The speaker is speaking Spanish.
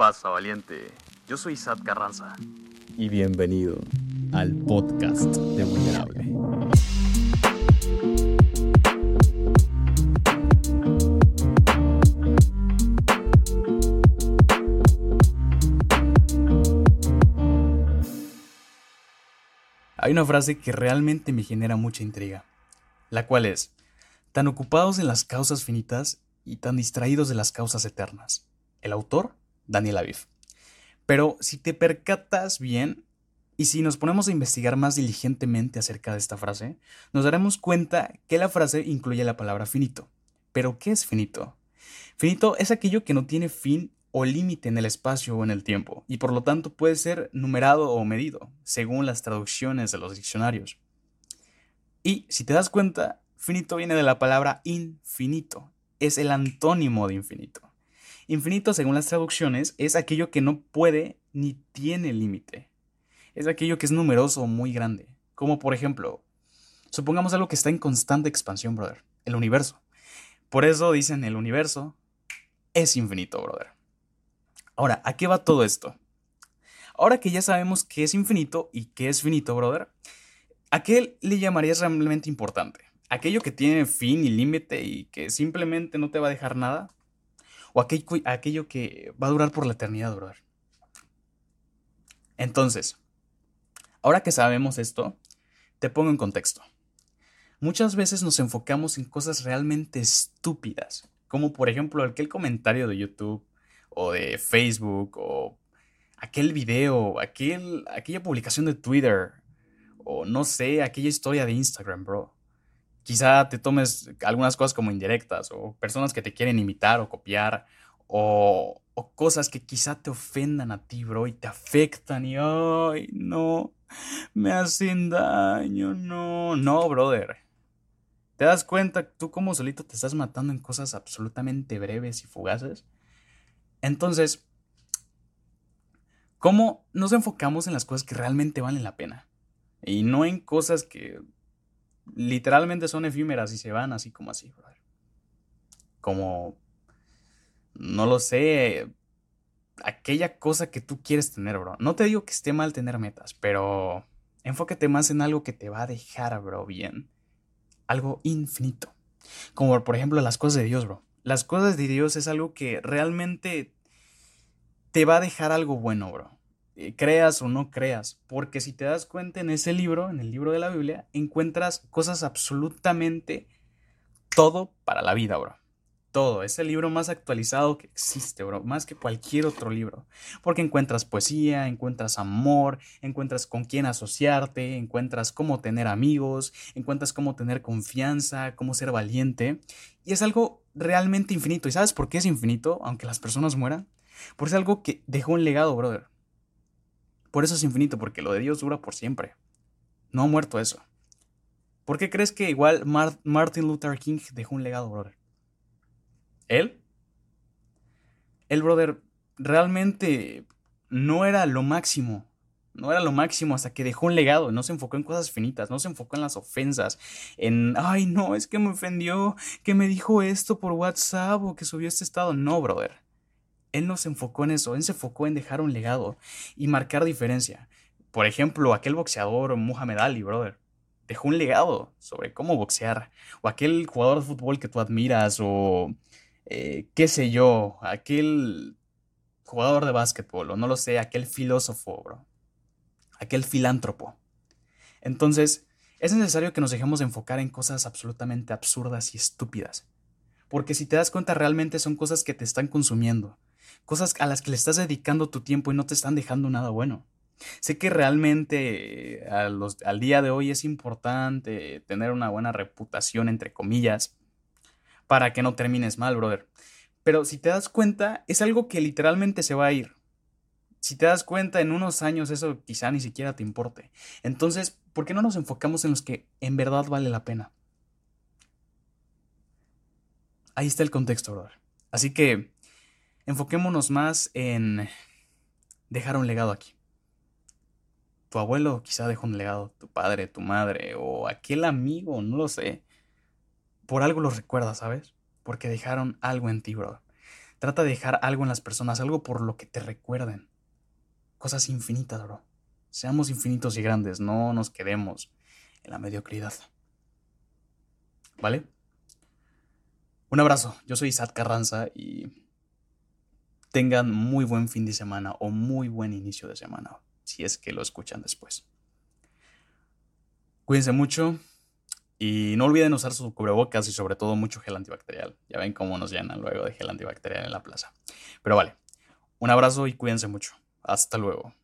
pasa, valiente? Yo soy Sad Carranza. Y bienvenido al podcast de Vulnerable. Hay una frase que realmente me genera mucha intriga, la cual es, tan ocupados en las causas finitas y tan distraídos de las causas eternas. El autor, Daniel Aviv. Pero si te percatas bien, y si nos ponemos a investigar más diligentemente acerca de esta frase, nos daremos cuenta que la frase incluye la palabra finito. Pero, ¿qué es finito? Finito es aquello que no tiene fin o límite en el espacio o en el tiempo, y por lo tanto puede ser numerado o medido, según las traducciones de los diccionarios. Y si te das cuenta, finito viene de la palabra infinito, es el antónimo de infinito. Infinito, según las traducciones, es aquello que no puede ni tiene límite. Es aquello que es numeroso o muy grande. Como por ejemplo, supongamos algo que está en constante expansión, brother, el universo. Por eso dicen el universo es infinito, brother. Ahora, ¿a qué va todo esto? Ahora que ya sabemos qué es infinito y qué es finito, brother, ¿a qué le llamarías realmente importante? ¿Aquello que tiene fin y límite y que simplemente no te va a dejar nada? ¿O aquello que va a durar por la eternidad, brother? Entonces, ahora que sabemos esto, te pongo en contexto. Muchas veces nos enfocamos en cosas realmente estúpidas, como por ejemplo aquel comentario de YouTube o de Facebook o aquel video, aquel, aquella publicación de Twitter o no sé, aquella historia de Instagram, bro. Quizá te tomes algunas cosas como indirectas o personas que te quieren imitar o copiar o, cosas que quizá te ofendan a ti, bro, y te afectan y, ay, no, me hacen daño, no, no, brother. ¿Te das cuenta tú como solito te estás matando en cosas absolutamente breves y fugaces? Entonces, ¿cómo nos enfocamos en las cosas que realmente valen la pena? Y no en cosas que literalmente son efímeras y se van así como así, brother. Como, no lo sé, aquella cosa que tú quieres tener, bro. No te digo que esté mal tener metas, pero enfócate más en algo que te va a dejar, bro, bien. Algo infinito. Como por ejemplo las cosas de Dios, bro las cosas de Dios es algo que realmente te va a dejar algo bueno, bro. Eh, creas o no creas, porque si te das cuenta en ese libro, en el libro de la Biblia, encuentras cosas absolutamente todo para la vida, bro todo. Es el libro más actualizado que existe, bro. Más que cualquier otro libro. Porque encuentras poesía, encuentras amor, encuentras con quién asociarte, encuentras cómo tener amigos, encuentras cómo tener confianza, cómo ser valiente. Y es algo realmente infinito. ¿Y sabes por qué es infinito? Aunque las personas mueran. Porque es algo que dejó un legado, brother. Por eso es infinito, porque lo de Dios dura por siempre. No ha muerto eso. ¿Por qué crees que igual Martin Luther King dejó un legado, brother? él, el brother realmente no era lo máximo. No era lo máximo hasta que dejó un legado, no se enfocó en cosas finitas, no se enfocó en las ofensas, en, ay, no, es que me ofendió, que me dijo esto por WhatsApp o que subió este estado. No, brother. Él no se enfocó en eso, él se enfocó en dejar un legado y marcar diferencia. Por ejemplo, aquel boxeador Muhammad Ali, brother, dejó un legado sobre cómo boxear. O aquel jugador de fútbol que tú admiras, o eh, qué sé yo, aquel jugador de básquetbol, o no lo sé, aquel filósofo, bro, aquel filántropo. Entonces, es necesario que nos dejemos de enfocar en cosas absolutamente absurdas y estúpidas. Porque si te das cuenta, realmente son cosas que te están consumiendo, cosas a las que le estás dedicando tu tiempo y no te están dejando nada bueno. Sé que realmente eh, al día de hoy es importante tener una buena reputación, entre comillas, para que no termines mal, brother. Pero si te das cuenta, es algo que literalmente se va a ir. Si te das cuenta, en unos años eso quizá ni siquiera te importe. Entonces, ¿por qué no nos enfocamos en los que en verdad vale la pena? Ahí está el contexto, brother. Así que enfoquémonos más en dejar un legado aquí. Tu abuelo quizá dejó un legado, tu padre, tu madre o aquel amigo, no lo sé por algo los recuerdas, ¿sabes? Porque dejaron algo en ti, bro. Trata de dejar algo en las personas, algo por lo que te recuerden. Cosas infinitas, bro. Seamos infinitos y grandes, no nos quedemos en la mediocridad. ¿Vale? Un abrazo, yo soy Isaac Carranza y tengan muy buen fin de semana o muy buen inicio de semana, si es que lo escuchan después. Cuídense mucho y no olviden usar sus cubrebocas y sobre todo mucho gel antibacterial. Ya ven cómo nos llenan luego de gel antibacterial en la plaza. Pero vale, un abrazo y cuídense mucho. Hasta luego.